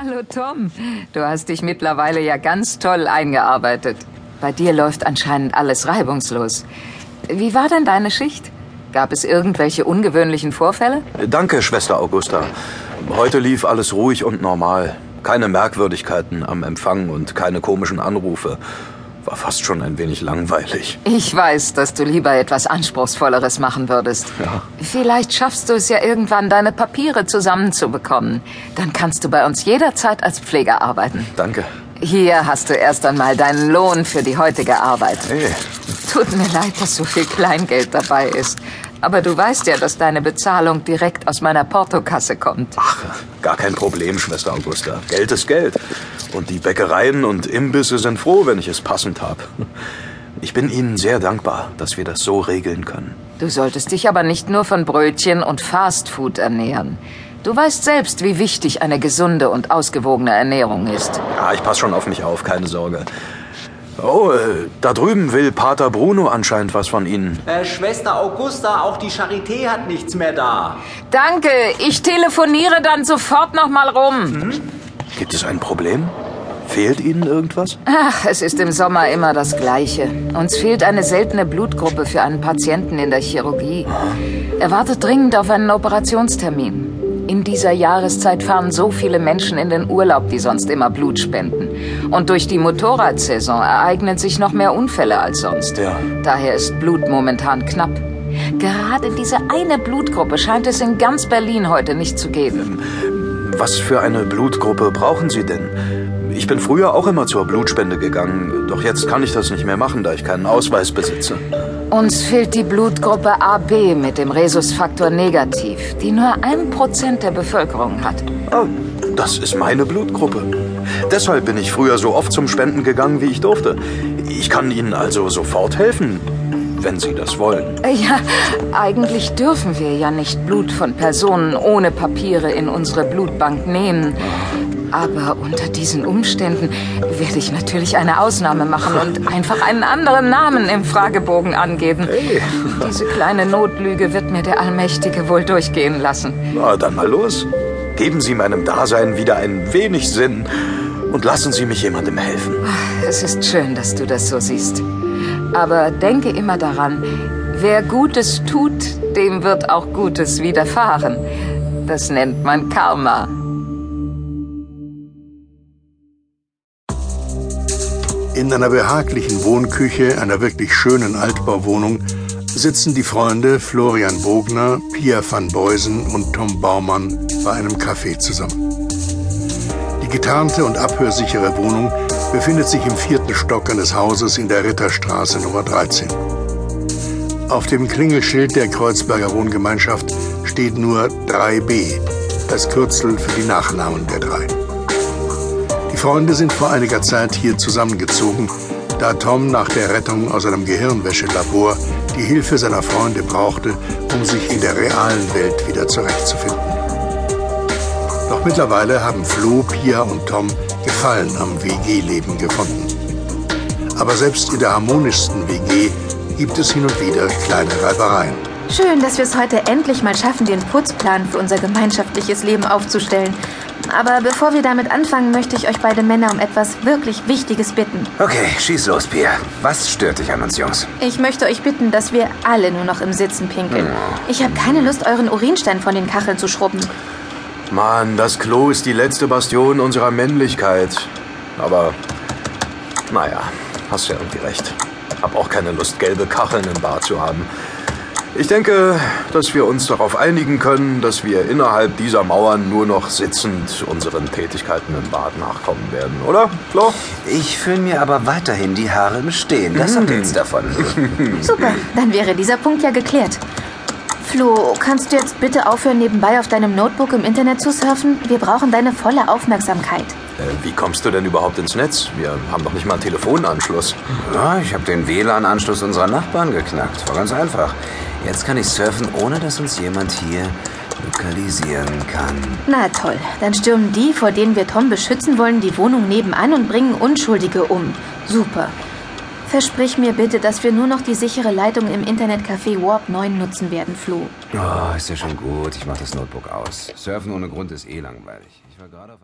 Hallo Tom, du hast dich mittlerweile ja ganz toll eingearbeitet. Bei dir läuft anscheinend alles reibungslos. Wie war denn deine Schicht? Gab es irgendwelche ungewöhnlichen Vorfälle? Danke, Schwester Augusta. Heute lief alles ruhig und normal. Keine Merkwürdigkeiten am Empfang und keine komischen Anrufe. War fast schon ein wenig langweilig. Ich weiß, dass du lieber etwas Anspruchsvolleres machen würdest. Ja. Vielleicht schaffst du es ja irgendwann, deine Papiere zusammenzubekommen. Dann kannst du bei uns jederzeit als Pfleger arbeiten. Danke. Hier hast du erst einmal deinen Lohn für die heutige Arbeit. Hey, Tut mir leid, dass so viel Kleingeld dabei ist. Aber du weißt ja, dass deine Bezahlung direkt aus meiner Portokasse kommt. ach, gar kein Problem, Schwester Augusta. Geld ist Geld. Und die Bäckereien und Imbisse sind froh, wenn ich es passend habe. Ich bin Ihnen sehr dankbar, dass wir das so regeln können. Du solltest dich aber nicht nur von Brötchen und Fastfood ernähren. Du weißt selbst, wie wichtig eine gesunde und ausgewogene Ernährung ist. Ja, ich passe schon auf mich auf, keine Sorge. Oh, äh, da drüben will Pater Bruno anscheinend was von Ihnen. Äh, Schwester Augusta, auch die Charité hat nichts mehr da. Danke, ich telefoniere dann sofort noch mal rum. Gibt es ein Problem? Fehlt Ihnen irgendwas? Ach, es ist im Sommer immer das Gleiche. Uns fehlt eine seltene Blutgruppe für einen Patienten in der Chirurgie. Er wartet dringend auf einen Operationstermin. In dieser Jahreszeit fahren so viele Menschen in den Urlaub, die sonst immer Blut spenden. Und durch die Motorradsaison ereignen sich noch mehr Unfälle als sonst. Ja. Daher ist Blut momentan knapp. Gerade diese eine Blutgruppe scheint es in ganz Berlin heute nicht zu geben. Was für eine Blutgruppe brauchen Sie denn? Ich bin früher auch immer zur Blutspende gegangen, doch jetzt kann ich das nicht mehr machen, da ich keinen Ausweis besitze. Uns fehlt die Blutgruppe AB mit dem Rhesusfaktor negativ, die nur ein Prozent der Bevölkerung hat. Ah, das ist meine Blutgruppe. Deshalb bin ich früher so oft zum Spenden gegangen, wie ich durfte. Ich kann Ihnen also sofort helfen, wenn Sie das wollen. Ja, eigentlich dürfen wir ja nicht Blut von Personen ohne Papiere in unsere Blutbank nehmen. Aber unter diesen Umständen werde ich natürlich eine Ausnahme machen und einfach einen anderen Namen im Fragebogen angeben. Diese kleine Notlüge wird mir der Allmächtige wohl durchgehen lassen. Na, dann mal los. Geben Sie meinem Dasein wieder ein wenig Sinn und lassen Sie mich jemandem helfen. Es ist schön, dass du das so siehst. Aber denke immer daran, wer Gutes tut, dem wird auch Gutes widerfahren. Das nennt man Karma. In einer behaglichen Wohnküche einer wirklich schönen Altbauwohnung sitzen die Freunde Florian Bogner, Pia van Beusen und Tom Baumann bei einem Café zusammen. Die getarnte und abhörsichere Wohnung befindet sich im vierten Stock eines Hauses in der Ritterstraße Nummer 13. Auf dem Klingelschild der Kreuzberger Wohngemeinschaft steht nur 3b, das Kürzel für die Nachnamen der drei. Freunde sind vor einiger Zeit hier zusammengezogen, da Tom nach der Rettung aus einem Gehirnwäschelabor die Hilfe seiner Freunde brauchte, um sich in der realen Welt wieder zurechtzufinden. Doch mittlerweile haben Flo, Pia und Tom Gefallen am WG-Leben gefunden. Aber selbst in der harmonischsten WG gibt es hin und wieder kleine Reibereien. Schön, dass wir es heute endlich mal schaffen, den Putzplan für unser gemeinschaftliches Leben aufzustellen. Aber bevor wir damit anfangen, möchte ich euch beide Männer um etwas wirklich Wichtiges bitten. Okay, schieß los, Pia. Was stört dich an uns Jungs? Ich möchte euch bitten, dass wir alle nur noch im Sitzen pinkeln. Ich habe keine Lust, euren Urinstein von den Kacheln zu schrubben. Mann, das Klo ist die letzte Bastion unserer Männlichkeit. Aber, naja, hast ja irgendwie recht. Hab auch keine Lust, gelbe Kacheln im Bad zu haben. Ich denke, dass wir uns darauf einigen können, dass wir innerhalb dieser Mauern nur noch sitzend unseren Tätigkeiten im Bad nachkommen werden, oder, Flo? Ich fühle mir aber weiterhin die Haare im Stehen. Das habt ihr jetzt davon. Super, dann wäre dieser Punkt ja geklärt. Flo, kannst du jetzt bitte aufhören, nebenbei auf deinem Notebook im Internet zu surfen? Wir brauchen deine volle Aufmerksamkeit. Äh, wie kommst du denn überhaupt ins Netz? Wir haben doch nicht mal einen Telefonanschluss. Ja, ich habe den WLAN-Anschluss unserer Nachbarn geknackt. War ganz einfach. Jetzt kann ich surfen, ohne dass uns jemand hier lokalisieren kann. Na toll, dann stürmen die, vor denen wir Tom beschützen wollen, die Wohnung nebenan und bringen Unschuldige um. Super. Versprich mir bitte, dass wir nur noch die sichere Leitung im Internetcafé Warp 9 nutzen werden, Flo. Oh, ist ja schon gut. Ich mach das Notebook aus. Surfen ohne Grund ist eh langweilig. Ich war gerade auf